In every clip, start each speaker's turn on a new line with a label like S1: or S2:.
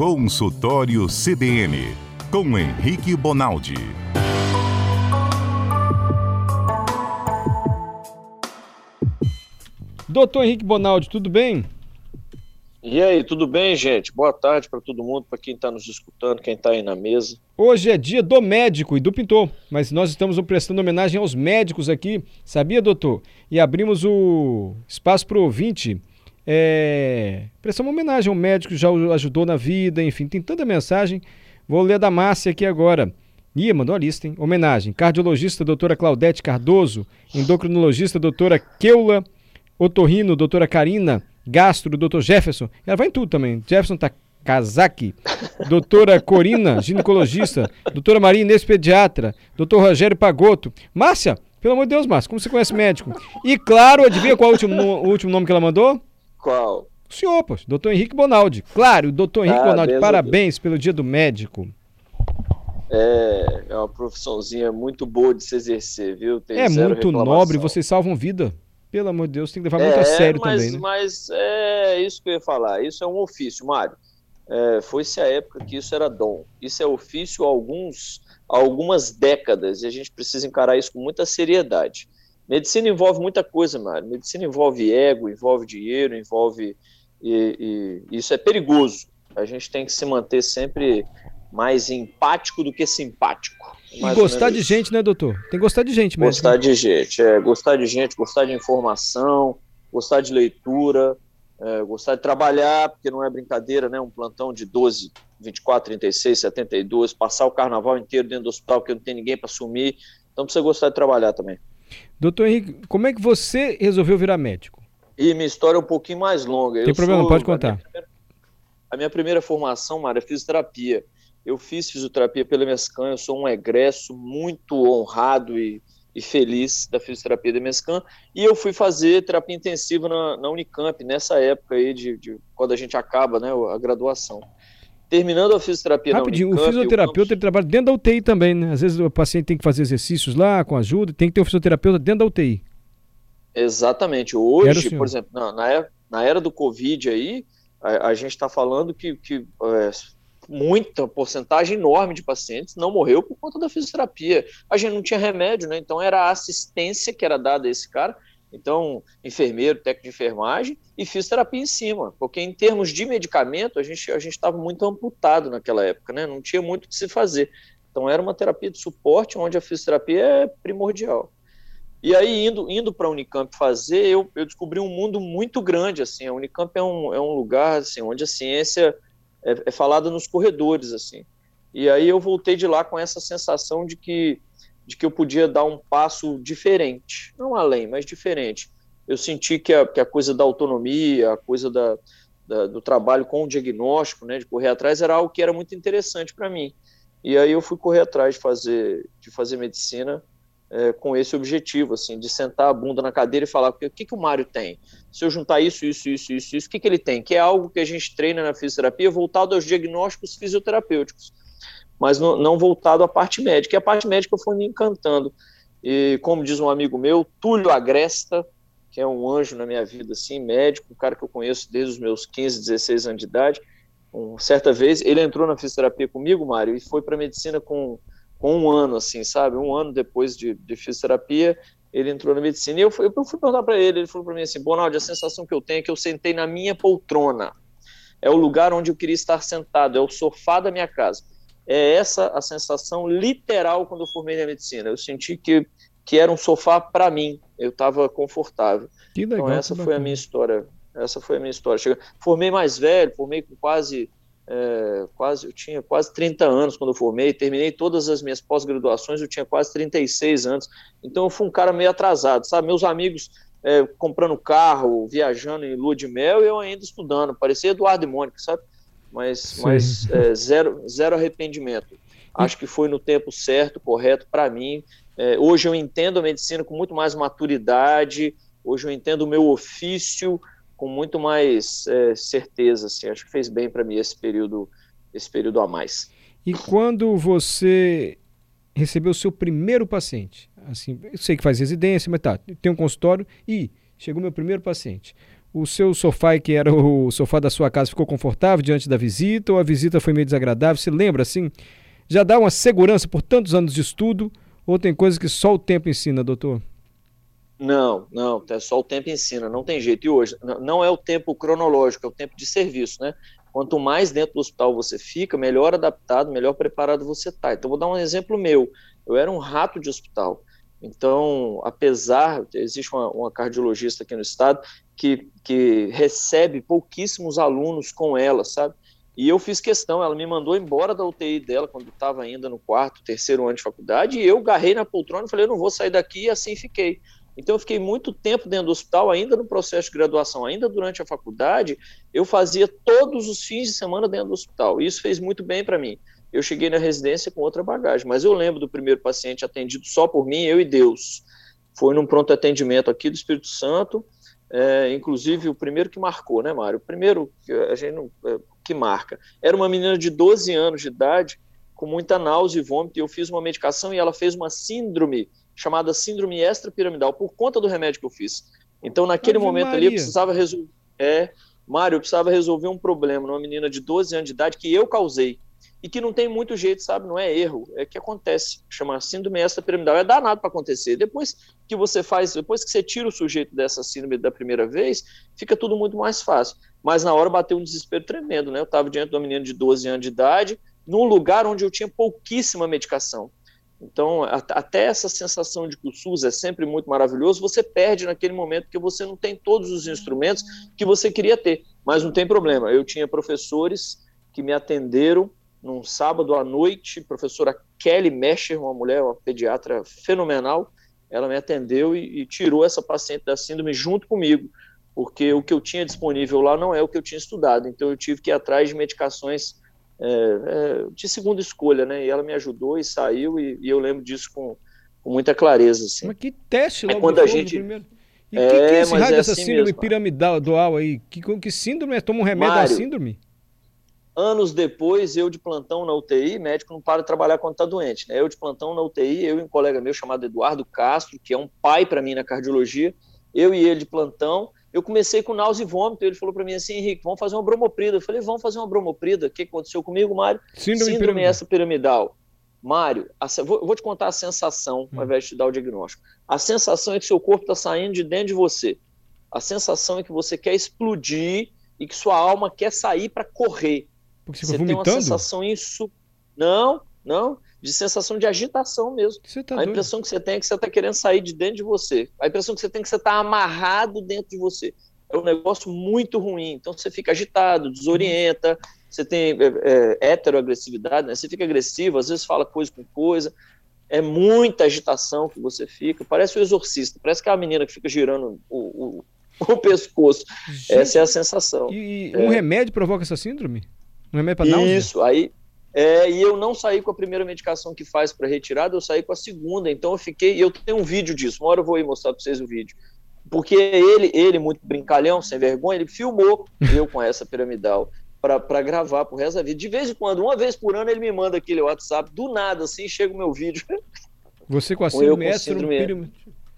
S1: Consultório CBN, com Henrique Bonaldi.
S2: Doutor Henrique Bonaldi, tudo bem?
S3: E aí, tudo bem, gente? Boa tarde para todo mundo, para quem está nos escutando, quem está aí na mesa.
S2: Hoje é dia do médico e do pintor, mas nós estamos prestando homenagem aos médicos aqui, sabia, doutor? E abrimos o espaço para o ouvinte. É... Prestamos homenagem ao médico que já o ajudou na vida, enfim, tem tanta mensagem. Vou ler da Márcia aqui agora. Ih, mandou a lista, hein? Homenagem. Cardiologista, doutora Claudete Cardoso. Endocrinologista, doutora Keula Otorrino, doutora Karina, Gastro, doutor Jefferson. Ela vai em tudo também. Jefferson Takazaki, doutora Corina, ginecologista, doutora Maria Inês, pediatra, doutor Rogério Pagotto. Márcia, pelo amor de Deus, Márcia, como você conhece médico? E claro, adivinha qual é o último, o último nome que ela mandou?
S3: Qual?
S2: O senhor, pô, doutor Henrique Bonaldi. Claro, doutor Henrique ah, Bonaldi, parabéns pelo dia do médico.
S3: É, é uma profissãozinha muito boa de se exercer, viu?
S2: Tem é muito reclamação. nobre, vocês salvam vida. Pelo amor de Deus, tem que levar muito é, a sério
S3: mas,
S2: também, né?
S3: Mas é isso que eu ia falar. Isso é um ofício, Mário. É, Foi-se a época que isso era dom. Isso é ofício há alguns, algumas décadas e a gente precisa encarar isso com muita seriedade. Medicina envolve muita coisa, Mário. Medicina envolve ego, envolve dinheiro, envolve. E, e, isso é perigoso. A gente tem que se manter sempre mais empático do que simpático.
S2: E gostar de gente, né, doutor? Tem que gostar de gente mesmo.
S3: Gostar de gente, é. Gostar de gente, gostar de informação, gostar de leitura, é, gostar de trabalhar, porque não é brincadeira, né? Um plantão de 12, 24, 36, 72, passar o carnaval inteiro dentro do hospital porque não tem ninguém para assumir. Então precisa gostar de trabalhar também.
S2: Doutor Henrique, como é que você resolveu virar médico?
S3: E minha história é um pouquinho mais longa.
S2: Tem Eu problema,
S3: sou,
S2: pode contar. A minha,
S3: primeira, a minha primeira formação, Mara, é fisioterapia. Eu fiz fisioterapia pela Mescan, eu sou um egresso muito honrado e, e feliz da fisioterapia da Mescan, e eu fui fazer terapia intensiva na, na Unicamp, nessa época aí, de, de, quando a gente acaba né, a graduação. Terminando a fisioterapia
S2: Rapidinho, Unicamp... o fisioterapeuta ele trabalha dentro da UTI também, né? Às vezes o paciente tem que fazer exercícios lá, com ajuda, tem que ter um fisioterapeuta dentro da UTI.
S3: Exatamente. Hoje, por exemplo, na, na, era, na era do Covid aí, a, a gente está falando que, que é, muita porcentagem enorme de pacientes não morreu por conta da fisioterapia. A gente não tinha remédio, né? Então era a assistência que era dada a esse cara. Então, enfermeiro, técnico de enfermagem e fisioterapia em cima, porque em termos de medicamento a gente a estava muito amputado naquela época, né? Não tinha muito o que se fazer. Então era uma terapia de suporte onde a fisioterapia é primordial. E aí, indo, indo para a Unicamp fazer, eu, eu descobri um mundo muito grande, assim, a Unicamp é um, é um lugar, assim, onde a ciência é, é falada nos corredores, assim. E aí eu voltei de lá com essa sensação de que, de que eu podia dar um passo diferente, não além, mas diferente. Eu senti que a, que a coisa da autonomia, a coisa da, da, do trabalho com o diagnóstico, né, de correr atrás, era algo que era muito interessante para mim. E aí eu fui correr atrás de fazer, de fazer medicina é, com esse objetivo, assim, de sentar a bunda na cadeira e falar o que, que, o Mário tem. Se eu juntar isso, isso, isso, isso, isso, o que, que ele tem? Que é algo que a gente treina na fisioterapia voltado aos diagnósticos fisioterapêuticos, mas não, não voltado à parte médica. E a parte médica foi me encantando. E como diz um amigo meu, Túlio Agresta, que é um anjo na minha vida, assim, médico, um cara que eu conheço desde os meus 15, 16 anos de idade. Um, certa vez, ele entrou na fisioterapia comigo, Mário, e foi para medicina com com um ano, assim, sabe? Um ano depois de, de fisioterapia, ele entrou na medicina. E eu fui, eu fui perguntar para ele, ele falou para mim assim, Bonaldi, a sensação que eu tenho é que eu sentei na minha poltrona. É o lugar onde eu queria estar sentado, é o sofá da minha casa. É essa a sensação literal quando eu formei na medicina. Eu senti que, que era um sofá para mim, eu estava confortável.
S2: Que legal,
S3: então essa foi a minha história. Essa foi a minha história. Cheguei, formei mais velho, formei com quase é, quase, eu tinha quase 30 anos quando eu formei, terminei todas as minhas pós-graduações, eu tinha quase 36 anos, então eu fui um cara meio atrasado, sabe? Meus amigos é, comprando carro, viajando em lua de mel e eu ainda estudando, parecia Eduardo e Mônica, sabe? Mas, mas é, zero, zero arrependimento. Acho que foi no tempo certo, correto para mim. É, hoje eu entendo a medicina com muito mais maturidade, hoje eu entendo o meu ofício, com muito mais é, certeza, assim, acho que fez bem para mim esse período, esse período a mais.
S2: E quando você recebeu o seu primeiro paciente, assim, eu sei que faz residência, mas tá, tem um consultório e chegou meu primeiro paciente. O seu sofá, que era o sofá da sua casa, ficou confortável diante da visita ou a visita foi meio desagradável? Você lembra assim? Já dá uma segurança por tantos anos de estudo ou tem coisas que só o tempo ensina, doutor?
S3: Não, não, é só o tempo ensina, não tem jeito. E hoje, não é o tempo cronológico, é o tempo de serviço, né? Quanto mais dentro do hospital você fica, melhor adaptado, melhor preparado você está. Então, vou dar um exemplo meu. Eu era um rato de hospital. Então, apesar, existe uma, uma cardiologista aqui no estado que, que recebe pouquíssimos alunos com ela, sabe? E eu fiz questão, ela me mandou embora da UTI dela quando estava ainda no quarto, terceiro ano de faculdade, e eu garrei na poltrona e falei, eu não vou sair daqui, e assim fiquei. Então eu fiquei muito tempo dentro do hospital, ainda no processo de graduação, ainda durante a faculdade, eu fazia todos os fins de semana dentro do hospital. Isso fez muito bem para mim. Eu cheguei na residência com outra bagagem, mas eu lembro do primeiro paciente atendido só por mim, eu e Deus. Foi num pronto atendimento aqui do Espírito Santo, é, inclusive o primeiro que marcou, né, Mário? O primeiro que a gente não, é, que marca. Era uma menina de 12 anos de idade, com muita náusea e vômito, e eu fiz uma medicação e ela fez uma síndrome chamada síndrome extrapiramidal, por conta do remédio que eu fiz. Então, naquele Ave momento Maria. ali, eu precisava resolver. É, Mário, eu precisava resolver um problema numa menina de 12 anos de idade que eu causei. E que não tem muito jeito, sabe? Não é erro, é que acontece. Chama síndrome extrapiramidal. É danado para acontecer. Depois que você faz, depois que você tira o sujeito dessa síndrome da primeira vez, fica tudo muito mais fácil. Mas na hora bateu um desespero tremendo, né? Eu estava diante de uma menina de 12 anos de idade, num lugar onde eu tinha pouquíssima medicação. Então, até essa sensação de que o SUS é sempre muito maravilhoso, você perde naquele momento que você não tem todos os instrumentos que você queria ter. Mas não tem problema. Eu tinha professores que me atenderam num sábado à noite, professora Kelly Mescher, uma mulher, uma pediatra fenomenal, ela me atendeu e, e tirou essa paciente da síndrome junto comigo, porque o que eu tinha disponível lá não é o que eu tinha estudado. Então, eu tive que ir atrás de medicações é, é, de segunda escolha, né? E ela me ajudou e saiu, e, e eu lembro disso com, com, muita clareza. Assim.
S2: Mas que teste
S3: logo é quando a gente...
S2: primeiro? E o é, que, que, é esse raio é dessa assim síndrome mesmo, piramidal dual aí? Que, que síndrome é? Toma um remédio Mário, da síndrome?
S3: Anos depois, eu de plantão na UTI, médico não para de trabalhar quando está doente. Né? Eu de plantão na UTI, eu e um colega meu chamado Eduardo Castro, que é um pai para mim na cardiologia, eu e ele de plantão, eu comecei com náusea e vômito. Ele falou para mim assim: Henrique, vamos fazer uma bromoprida. Eu falei: vamos fazer uma bromoprida. O que aconteceu comigo, Mário?
S2: Síndrome, Síndrome
S3: essa piramidal. Mário, a, vou, vou, te contar a sensação, hum. ao invés de te dar o diagnóstico. A sensação é que seu corpo está saindo de dentro de você. A sensação é que você quer explodir e que sua alma quer sair para correr.
S2: Porque você, você tem uma
S3: sensação isso. Não, não de sensação de agitação mesmo. Tá a impressão que você tem é que você está querendo sair de dentro de você. A impressão que você tem é que você está amarrado dentro de você. É um negócio muito ruim. Então você fica agitado, desorienta, você tem é, é, heteroagressividade, né? você fica agressivo, às vezes fala coisa com coisa. É muita agitação que você fica. Parece o exorcista, parece que é a menina que fica girando o, o, o pescoço. Gente, essa é a sensação.
S2: E, um
S3: é.
S2: remédio provoca essa síndrome? Um remédio para náusea?
S3: Isso, aí é, e eu não saí com a primeira medicação que faz para retirada, eu saí com a segunda. Então eu fiquei, e eu tenho um vídeo disso. Uma hora eu vou mostrar para vocês o vídeo. Porque ele, ele muito brincalhão, sem vergonha, ele filmou eu com essa piramidal para gravar pro resto da vida. De vez em quando, uma vez por ano, ele me manda aquele WhatsApp, do nada, assim, chega o meu vídeo.
S2: Você com a síndrome, com síndrome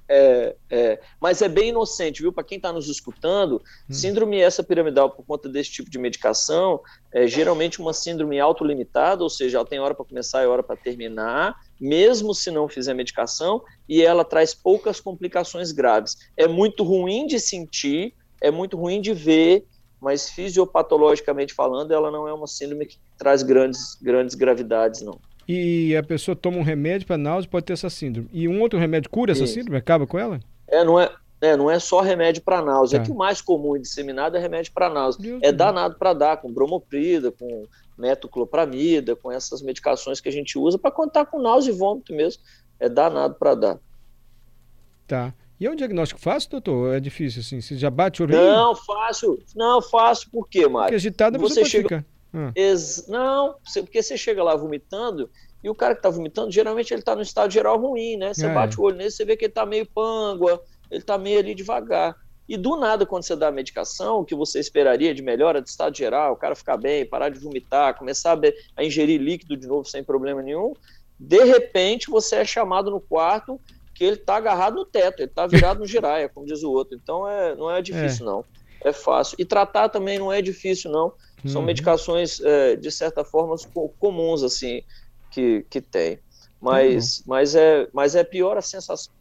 S3: é, é, mas é bem inocente, viu? Para quem está nos escutando, hum. síndrome essa piramidal por conta desse tipo de medicação é geralmente uma síndrome autolimitada, ou seja, ela tem hora para começar e hora para terminar, mesmo se não fizer medicação, e ela traz poucas complicações graves. É muito ruim de sentir, é muito ruim de ver, mas fisiopatologicamente falando, ela não é uma síndrome que traz grandes, grandes gravidades, não
S2: e a pessoa toma um remédio para náusea, pode ter essa síndrome. E um outro remédio cura essa síndrome? Acaba com ela?
S3: É, não é, é, não é só remédio para náusea. Tá. É que o mais comum e disseminado é remédio para náusea. Deus é Deus. danado para dar, com bromoprida, com metoclopramida, com essas medicações que a gente usa para contar com náusea e vômito mesmo. É danado para dar.
S2: Tá. E é um diagnóstico fácil, doutor? É difícil, assim? Você já bate o rim?
S3: Não, fácil. Não, fácil. Por quê, Mário? Porque
S2: agitada você, você chega... Ficar.
S3: Hum. Não, porque você chega lá vomitando e o cara que está vomitando, geralmente ele está no estado geral ruim, né? Você é. bate o olho nele, você vê que ele está meio pângua, ele está meio ali devagar. E do nada, quando você dá a medicação, o que você esperaria de melhora de estado geral, o cara ficar bem, parar de vomitar, começar a, a ingerir líquido de novo sem problema nenhum, de repente você é chamado no quarto que ele está agarrado no teto, ele está virado no giraia, como diz o outro. Então é, não é difícil, é. não. é fácil. E tratar também não é difícil, não. São uhum. medicações, é, de certa forma, comuns, assim, que, que tem. Mas, uhum. mas, é, mas é pior a sensação.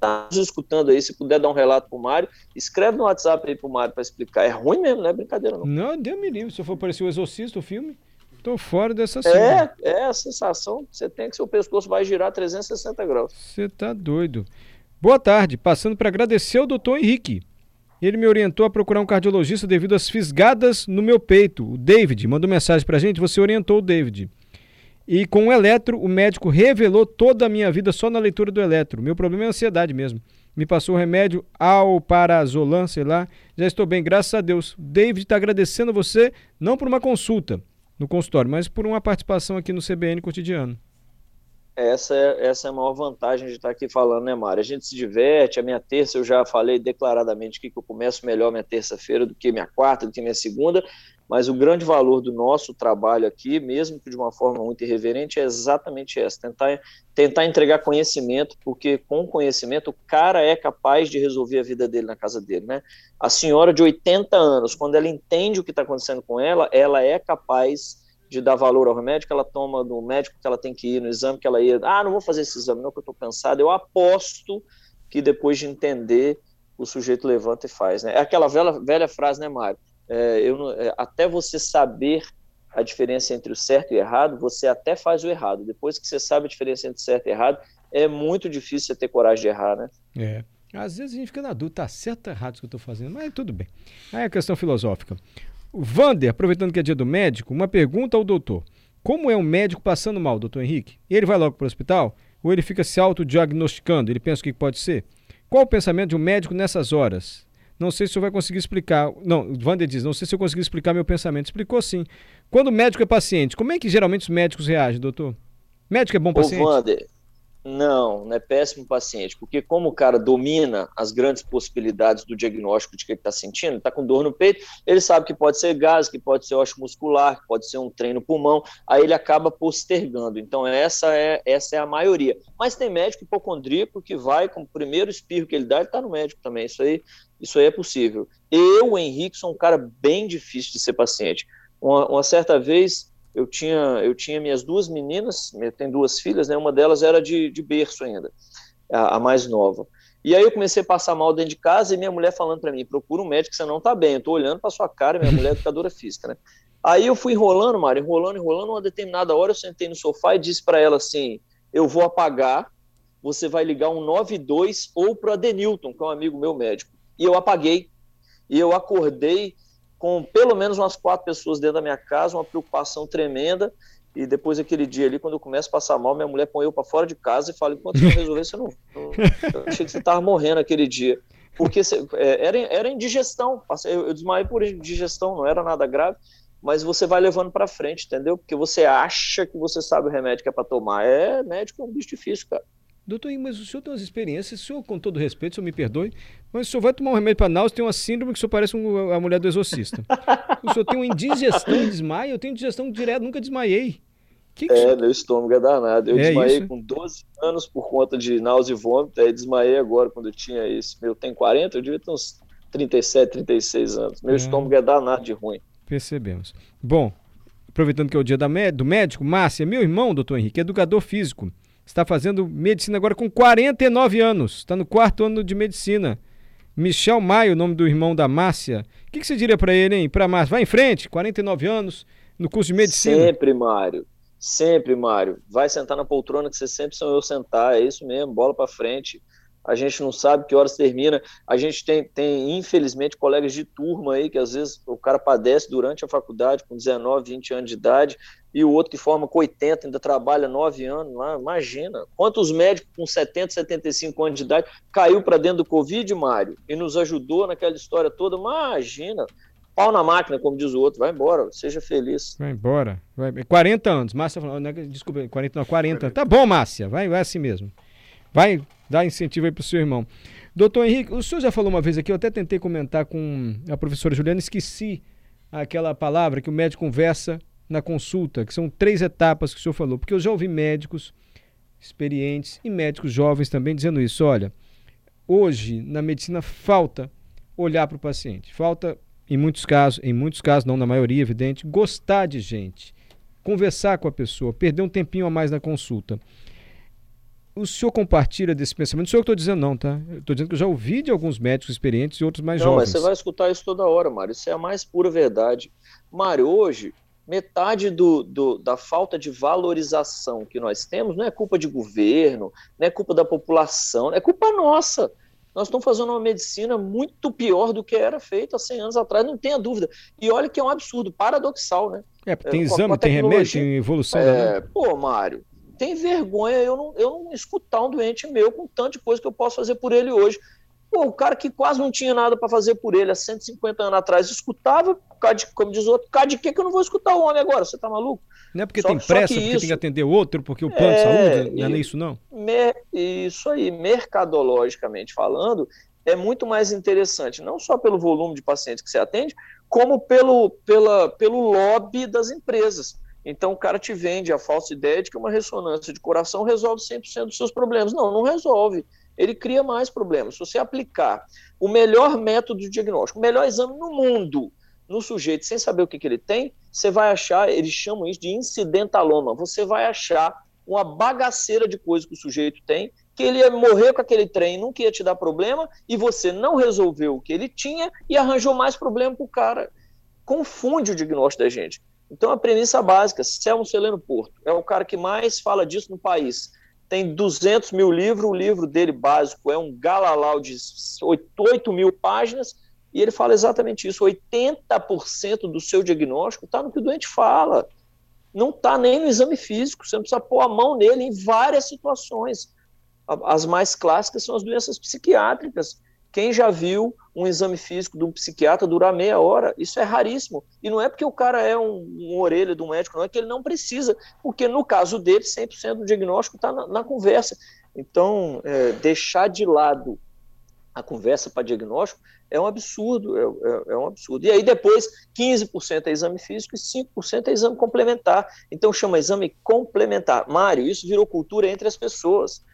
S3: Tá escutando aí, se puder dar um relato pro Mário, escreve no WhatsApp aí pro Mário para explicar. É ruim mesmo, não é brincadeira, não.
S2: Não, deu me livre. Se eu for parecer o Exorcista, o filme, tô fora dessa
S3: cena. É, é a sensação. Você tem que seu pescoço vai girar 360 graus.
S2: Você tá doido. Boa tarde, passando para agradecer ao doutor Henrique. Ele me orientou a procurar um cardiologista devido às fisgadas no meu peito. O David mandou mensagem para a gente, você orientou o David. E com o eletro, o médico revelou toda a minha vida só na leitura do eletro. Meu problema é ansiedade mesmo. Me passou o remédio Alparazolam, sei lá. Já estou bem, graças a Deus. David está agradecendo a você, não por uma consulta no consultório, mas por uma participação aqui no CBN Cotidiano.
S3: Essa é, essa é a maior vantagem de estar aqui falando, né, Mário? A gente se diverte. A minha terça, eu já falei declaradamente que eu começo melhor minha terça-feira do que minha quarta, do que minha segunda. Mas o grande valor do nosso trabalho aqui, mesmo que de uma forma muito irreverente, é exatamente essa: tentar, tentar entregar conhecimento, porque com conhecimento o cara é capaz de resolver a vida dele na casa dele, né? A senhora de 80 anos, quando ela entende o que está acontecendo com ela, ela é capaz de dar valor ao remédio que ela toma no médico que ela tem que ir, no exame que ela ia. Ah, não vou fazer esse exame, não, que eu estou cansado. Eu aposto que depois de entender, o sujeito levanta e faz. Né? É aquela velha, velha frase, né, Mário? É, eu, é, até você saber a diferença entre o certo e o errado, você até faz o errado. Depois que você sabe a diferença entre certo e errado, é muito difícil você ter coragem de errar, né?
S2: É. Às vezes a gente fica na dúvida, tá certo ou errado o que eu estou fazendo, mas tudo bem. Aí é a questão filosófica. Vander, aproveitando que é dia do médico, uma pergunta ao doutor. Como é um médico passando mal, doutor Henrique? Ele vai logo para o hospital? Ou ele fica se autodiagnosticando? Ele pensa o que pode ser? Qual o pensamento de um médico nessas horas? Não sei se o senhor vai conseguir explicar. Não, o Vander diz, não sei se eu consegui explicar meu pensamento. Explicou sim. Quando o médico é paciente, como é que geralmente os médicos reagem, doutor? Médico é bom paciente? Ô,
S3: Vander, não, não é péssimo paciente, porque como o cara domina as grandes possibilidades do diagnóstico de que ele está sentindo, está com dor no peito, ele sabe que pode ser gás, que pode ser osso muscular, que pode ser um treino pulmão, aí ele acaba postergando. Então essa é essa é a maioria. Mas tem médico hipocondríaco que vai com o primeiro espirro que ele dá, ele está no médico também. Isso aí, isso aí é possível. Eu, Henrique, sou um cara bem difícil de ser paciente. Uma, uma certa vez eu tinha, eu tinha minhas duas meninas, eu tenho duas filhas, né? Uma delas era de, de berço ainda, a, a, mais nova. E aí eu comecei a passar mal dentro de casa e minha mulher falando para mim, procura um médico, você não tá bem. Eu tô olhando para sua cara, minha mulher é educadora física, né? Aí eu fui enrolando, Mário, enrolando, enrolando. Uma determinada hora eu sentei no sofá e disse para ela assim: eu vou apagar, você vai ligar um 92 ou para Denilton, que é um amigo meu médico. E eu apaguei. E eu acordei com pelo menos umas quatro pessoas dentro da minha casa, uma preocupação tremenda. E depois daquele dia ali, quando eu começo a passar mal, minha mulher põe eu para fora de casa e fala: enquanto você não resolver, você não. Eu achei que você estava morrendo aquele dia. Porque é, era, era indigestão. Eu, eu desmaiei por indigestão, não era nada grave. Mas você vai levando para frente, entendeu? Porque você acha que você sabe o remédio que é para tomar. É médico é um bicho difícil, cara.
S2: Doutor, mas o senhor tem umas experiências, o senhor, com todo respeito, o senhor me perdoe, mas o senhor vai tomar um remédio para náusea, tem uma síndrome que o senhor parece um, a mulher do exorcista. o senhor tem uma indigestão e desmaio, eu tenho indigestão direto, nunca desmaiei.
S3: Que que é, senhor... meu estômago é danado. Eu é desmaiei isso? com 12 anos por conta de náusea e vômito, aí desmaiei agora quando eu tinha isso. Eu tenho 40, eu devia ter uns 37, 36 anos. Meu é. estômago é danado de ruim.
S2: Percebemos. Bom, aproveitando que é o dia da, do médico, Márcia, meu irmão, doutor Henrique, é educador físico está fazendo medicina agora com 49 anos, está no quarto ano de medicina. Michel Maio, nome do irmão da Márcia. O que, que você diria para ele, hein? Para Márcia, vai em frente, 49 anos, no curso de medicina.
S3: Sempre, Mário. Sempre, Mário. Vai sentar na poltrona que você sempre sonhou sentar. É isso mesmo, bola para frente a gente não sabe que horas termina. A gente tem, tem, infelizmente, colegas de turma aí que às vezes o cara padece durante a faculdade com 19, 20 anos de idade, e o outro que forma com 80 ainda trabalha 9 anos lá. Imagina. Quantos médicos com 70, 75 anos de idade caiu para dentro do Covid, Mário, e nos ajudou naquela história toda? Imagina. Pau na máquina, como diz o outro, vai embora, seja feliz.
S2: Vai embora. Vai... 40 anos. Márcia falou, né, desculpa, 40, não, 40. Tá bom, Márcia, vai, vai assim mesmo. Vai dar incentivo aí para o seu irmão. Doutor Henrique, o senhor já falou uma vez aqui, eu até tentei comentar com a professora Juliana, esqueci aquela palavra que o médico conversa na consulta, que são três etapas que o senhor falou, porque eu já ouvi médicos experientes e médicos jovens também dizendo isso. Olha, hoje na medicina falta olhar para o paciente. Falta, em muitos casos, em muitos casos, não na maioria, evidente, gostar de gente, conversar com a pessoa, perder um tempinho a mais na consulta. O senhor compartilha desse pensamento? Não sou eu que estou dizendo, não, tá? Estou dizendo que eu já ouvi de alguns médicos experientes e outros mais
S3: não,
S2: jovens.
S3: Não, mas você vai escutar isso toda hora, Mário. Isso é a mais pura verdade. Mário, hoje, metade do, do, da falta de valorização que nós temos não é culpa de governo, não é culpa da população, é culpa nossa. Nós estamos fazendo uma medicina muito pior do que era feita há 100 anos atrás, não tenha dúvida. E olha que é um absurdo, paradoxal, né?
S2: É, tem é, exame, tem remédio, tem evolução. É,
S3: pô, Mário, tem vergonha eu não, eu não escutar um doente meu com tanta coisa que eu posso fazer por ele hoje. Pô, o cara que quase não tinha nada para fazer por ele há 150 anos atrás escutava, de, como diz o outro, cara de que que eu não vou escutar o homem agora? Você tá maluco?
S2: Não é porque só, tem pressa, porque isso, tem que atender outro, porque o plano é, de saúde, não é isso não?
S3: Isso aí, mercadologicamente falando, é muito mais interessante, não só pelo volume de pacientes que você atende, como pelo, pela, pelo lobby das empresas. Então o cara te vende a falsa ideia de que uma ressonância de coração resolve 100% dos seus problemas. Não, não resolve. Ele cria mais problemas. Se você aplicar o melhor método de diagnóstico, o melhor exame no mundo no sujeito sem saber o que, que ele tem, você vai achar, eles chamam isso de incidentaloma. Você vai achar uma bagaceira de coisas que o sujeito tem, que ele ia morrer com aquele trem, nunca ia te dar problema, e você não resolveu o que ele tinha e arranjou mais problema para o cara. Confunde o diagnóstico da gente. Então, a premissa básica, Selmo Celeno Porto, é o cara que mais fala disso no país. Tem 200 mil livros, o livro dele básico é um galalau de 8 mil páginas, e ele fala exatamente isso: 80% do seu diagnóstico está no que o doente fala. Não está nem no exame físico, você precisa pôr a mão nele em várias situações. As mais clássicas são as doenças psiquiátricas, quem já viu um exame físico de um psiquiatra durar meia hora? Isso é raríssimo. E não é porque o cara é um, um orelha do médico, não é que ele não precisa, porque no caso dele, 100% do diagnóstico está na, na, conversa. Então, é, deixar de lado a conversa para diagnóstico é um absurdo, é, é, é, um absurdo. E aí depois, 15% é exame físico e 5% é exame complementar. Então chama exame complementar. Mário, isso virou cultura entre as pessoas.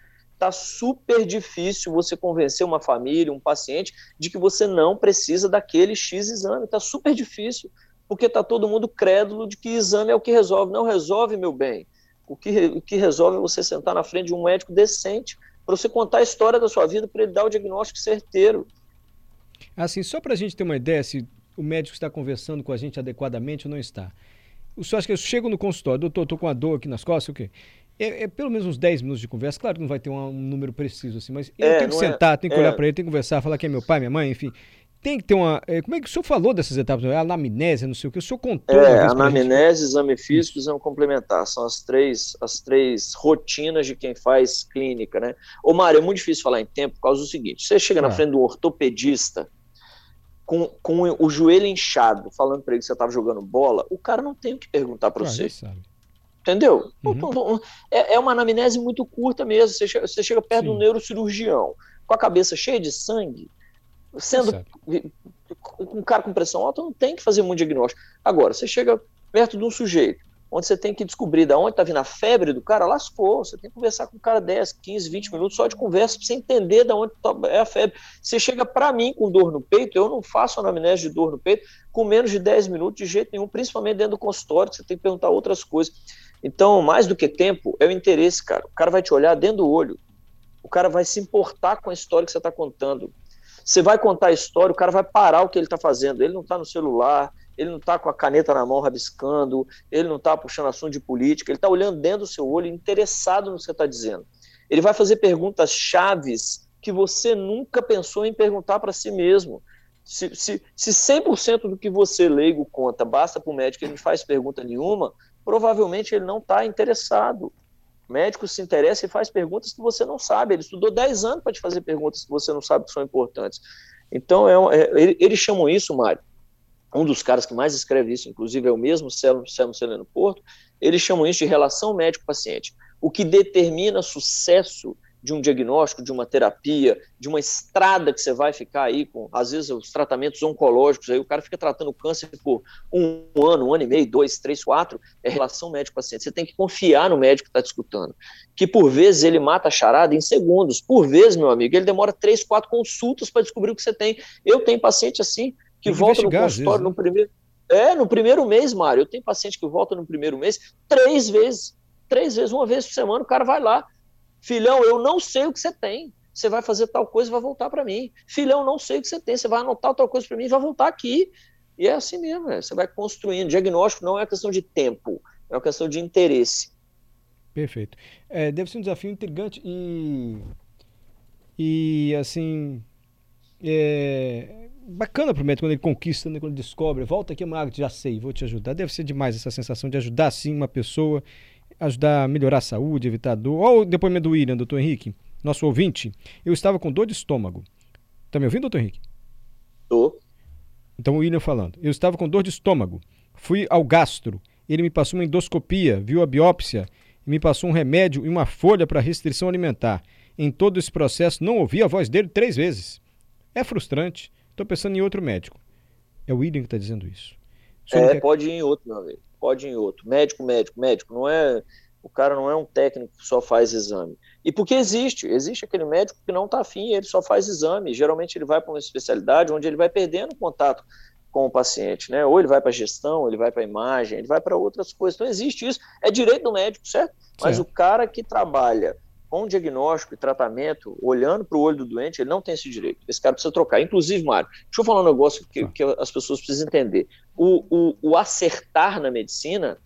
S3: Está super difícil você convencer uma família, um paciente, de que você não precisa daquele X exame. Está super difícil, porque está todo mundo crédulo de que exame é o que resolve. Não resolve, meu bem. O que, o que resolve é você sentar na frente de um médico decente para você contar a história da sua vida, para ele dar o diagnóstico certeiro.
S2: Assim, só para a gente ter uma ideia se o médico está conversando com a gente adequadamente ou não está. O senhor acha que eu chego no consultório, doutor, estou com a dor aqui nas costas, o quê? É, é, pelo menos uns 10 minutos de conversa. Claro que não vai ter um, um número preciso assim, mas eu é, tenho que sentar, é, tenho que olhar é. para ele, tenho que conversar, falar que é meu pai, minha mãe, enfim. Tem que ter uma. É, como é que o senhor falou dessas etapas? É anamnésia, não sei o que. O senhor contou.
S3: É, anamnese, exame físico e exame complementar. São as três, as três rotinas de quem faz clínica, né? Ô, Mário, é muito difícil falar em tempo por causa do seguinte: você chega na frente do ortopedista com, com o joelho inchado, falando para ele que você estava jogando bola, o cara não tem o que perguntar para ah, você. Sabe. Entendeu? Uhum. É, é, uma anamnese muito curta mesmo. Você chega, você chega perto Sim. do neurocirurgião com a cabeça cheia de sangue, sendo um cara com pressão alta, não tem que fazer muito diagnóstico. Agora, você chega perto de um sujeito onde você tem que descobrir de onde está vindo a febre do cara, lascou. Você tem que conversar com o cara 10, 15, 20 minutos só de conversa para você entender de onde tá, é a febre. Você chega para mim com dor no peito, eu não faço anamnese de dor no peito com menos de 10 minutos de jeito nenhum, principalmente dentro do consultório, que você tem que perguntar outras coisas. Então, mais do que tempo, é o interesse, cara. O cara vai te olhar dentro do olho. O cara vai se importar com a história que você está contando. Você vai contar a história, o cara vai parar o que ele está fazendo. Ele não está no celular, ele não está com a caneta na mão rabiscando, ele não está puxando assunto de política, ele está olhando dentro do seu olho, interessado no que você está dizendo. Ele vai fazer perguntas chaves que você nunca pensou em perguntar para si mesmo. Se, se, se 100% do que você leigo conta basta para o médico ele não faz pergunta nenhuma, provavelmente ele não está interessado. O médico se interessa e faz perguntas que você não sabe. Ele estudou 10 anos para te fazer perguntas que você não sabe que são importantes. Então, é, é, eles chamam isso, Mário, um dos caras que mais escreve isso, inclusive, é o mesmo Selmo, Selmo Celeno Porto, eles chamam isso de relação médico-paciente. O que determina sucesso de um diagnóstico, de uma terapia, de uma estrada que você vai ficar aí com, às vezes, os tratamentos oncológicos, aí o cara fica tratando câncer por um ano, um ano e meio, dois, três, quatro, é relação médico-paciente. Você tem que confiar no médico que está escutando, que por vezes ele mata a charada em segundos, por vezes, meu amigo, ele demora três, quatro consultas para descobrir o que você tem. Eu tenho paciente assim, que volta no consultório vezes, né? no primeiro... É, no primeiro mês, Mário, eu tenho paciente que volta no primeiro mês três vezes, três vezes, uma vez por semana, o cara vai lá, Filhão, eu não sei o que você tem. Você vai fazer tal coisa e vai voltar para mim. Filhão, não sei o que você tem. Você vai anotar tal coisa para mim e vai voltar aqui. E é assim mesmo, né? você vai construindo. Diagnóstico não é questão de tempo, é uma questão de interesse.
S2: Perfeito. É, deve ser um desafio intrigante e, e assim, é bacana o médico quando ele conquista, né, quando ele descobre, volta aqui, Marcos, já sei, vou te ajudar. Deve ser demais essa sensação de ajudar, sim, uma pessoa ajudar a melhorar a saúde, evitar dor. Olha o depoimento do William, doutor Henrique, nosso ouvinte. Eu estava com dor de estômago. Está me ouvindo, doutor Henrique?
S3: Estou.
S2: Então o William falando. Eu estava com dor de estômago. Fui ao gastro. Ele me passou uma endoscopia, viu a biópsia e me passou um remédio e uma folha para restrição alimentar. Em todo esse processo, não ouvi a voz dele três vezes. É frustrante. Estou pensando em outro médico. É o William que está dizendo isso.
S3: é, pode ir em outro, meu amigo pode em outro. Médico, médico, médico. Não é o cara não é um técnico que só faz exame. E porque existe, existe aquele médico que não está afim, ele só faz exame. Geralmente ele vai para uma especialidade onde ele vai perdendo contato com o paciente, né? Ou ele vai para gestão, ele vai para imagem, ele vai para outras coisas. Então existe isso, é direito do médico, certo? Mas o cara que trabalha com diagnóstico e tratamento, olhando para o olho do doente, ele não tem esse direito. Esse cara precisa trocar. Inclusive, Mário, deixa eu falar um negócio que, que as pessoas precisam entender. O, o, o acertar na medicina,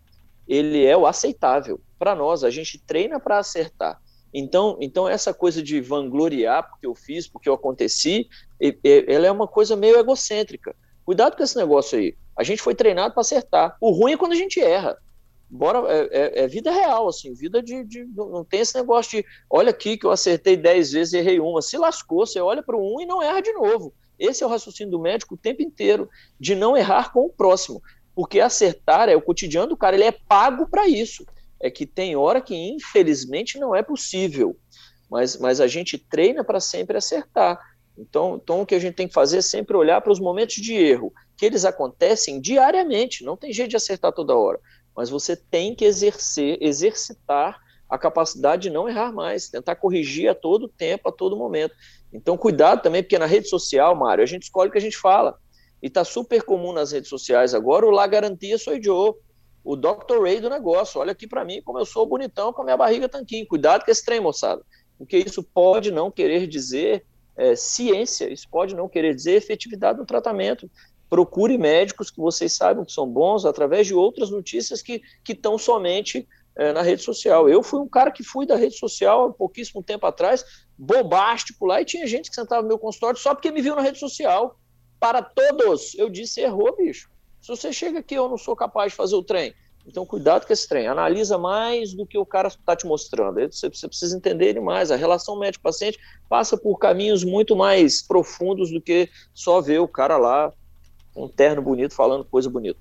S3: ele é o aceitável. Para nós, a gente treina para acertar. Então, então, essa coisa de vangloriar porque eu fiz, porque eu aconteci, ela é uma coisa meio egocêntrica. Cuidado com esse negócio aí. A gente foi treinado para acertar. O ruim é quando a gente erra bora é, é, é, vida real, assim, vida de, de, Não tem esse negócio de olha aqui que eu acertei 10 vezes e errei uma. Se lascou, você olha para um e não erra de novo. Esse é o raciocínio do médico o tempo inteiro, de não errar com o próximo. Porque acertar é o cotidiano do cara, ele é pago para isso. É que tem hora que, infelizmente, não é possível. Mas, mas a gente treina para sempre acertar. Então, então, o que a gente tem que fazer é sempre olhar para os momentos de erro, que eles acontecem diariamente, não tem jeito de acertar toda hora mas você tem que exercer, exercitar a capacidade de não errar mais, tentar corrigir a todo tempo, a todo momento. Então, cuidado também, porque na rede social, Mário, a gente escolhe o que a gente fala. E está super comum nas redes sociais agora o La Garantia Sou Joe, o Dr. Ray do negócio. Olha aqui para mim como eu sou bonitão com a minha barriga tanquinho. Cuidado com esse trem, moçada. Porque isso pode não querer dizer é, ciência, isso pode não querer dizer efetividade no tratamento procure médicos que vocês saibam que são bons através de outras notícias que estão somente é, na rede social. Eu fui um cara que fui da rede social há pouquíssimo tempo atrás, bobástico lá, e tinha gente que sentava no meu consultório só porque me viu na rede social. Para todos, eu disse, errou, bicho. Se você chega aqui, eu não sou capaz de fazer o trem. Então, cuidado com esse trem. Analisa mais do que o cara está te mostrando. Você, você precisa entender ele mais. A relação médico-paciente passa por caminhos muito mais profundos do que só ver o cara lá um terno bonito falando coisa bonita.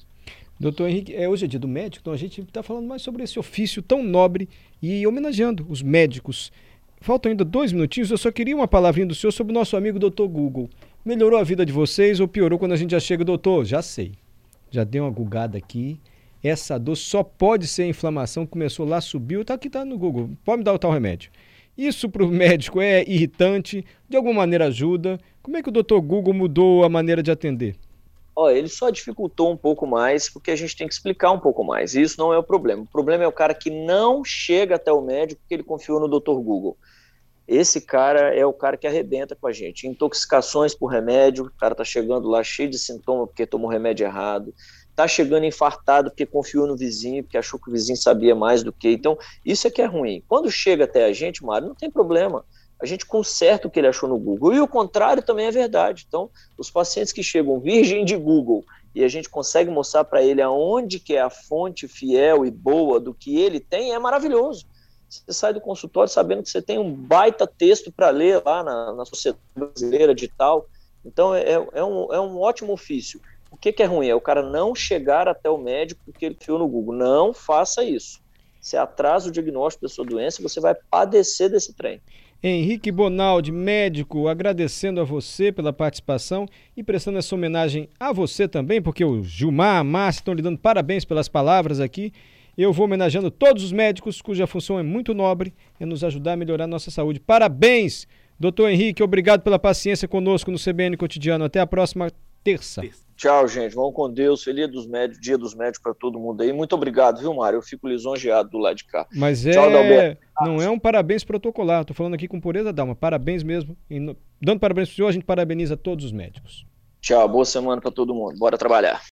S2: Doutor Henrique, é, hoje é dia do médico, então a gente está falando mais sobre esse ofício tão nobre e homenageando os médicos. Faltam ainda dois minutinhos, eu só queria uma palavrinha do senhor sobre o nosso amigo doutor Google. Melhorou a vida de vocês ou piorou quando a gente já chega, doutor? Já sei. Já deu uma gugada aqui. Essa dor só pode ser inflamação, começou lá, subiu, tá aqui, tá no Google. Pode me dar o tal remédio. Isso para o médico é irritante, de alguma maneira ajuda. Como é que o doutor Google mudou a maneira de atender?
S3: Ó, ele só dificultou um pouco mais porque a gente tem que explicar um pouco mais. E isso não é o problema. O problema é o cara que não chega até o médico porque ele confiou no Dr. Google. Esse cara é o cara que arrebenta com a gente. Intoxicações por remédio, o cara tá chegando lá cheio de sintoma porque tomou remédio errado. Tá chegando infartado porque confiou no vizinho, porque achou que o vizinho sabia mais do que. Então, isso é que é ruim. Quando chega até a gente, Mário, não tem problema a gente conserta o que ele achou no Google. E o contrário também é verdade. Então, os pacientes que chegam virgem de Google e a gente consegue mostrar para ele aonde que é a fonte fiel e boa do que ele tem, é maravilhoso. Você sai do consultório sabendo que você tem um baita texto para ler lá na, na Sociedade Brasileira Digital. Então, é, é, um, é um ótimo ofício. O que, que é ruim? É o cara não chegar até o médico porque ele criou no Google. Não faça isso. Você atrasa o diagnóstico da sua doença, você vai padecer desse trem.
S2: Henrique Bonaldi, médico, agradecendo a você pela participação e prestando essa homenagem a você também, porque o Gilmar, a Márcia estão lhe dando parabéns pelas palavras aqui. Eu vou homenageando todos os médicos cuja função é muito nobre, é nos ajudar a melhorar a nossa saúde. Parabéns, doutor Henrique, obrigado pela paciência conosco no CBN Cotidiano. Até a próxima terça.
S3: Tchau, gente. Vão com Deus. Feliz dos médicos, dia dos médicos para todo mundo aí. Muito obrigado, viu, Mário? Eu fico lisonjeado do lado de cá.
S2: Mas é, Tchau, não é um parabéns protocolar. Estou falando aqui com pureza d'alma. Parabéns mesmo. E dando parabéns para o senhor, a gente parabeniza todos os médicos.
S3: Tchau, boa semana para todo mundo. Bora trabalhar.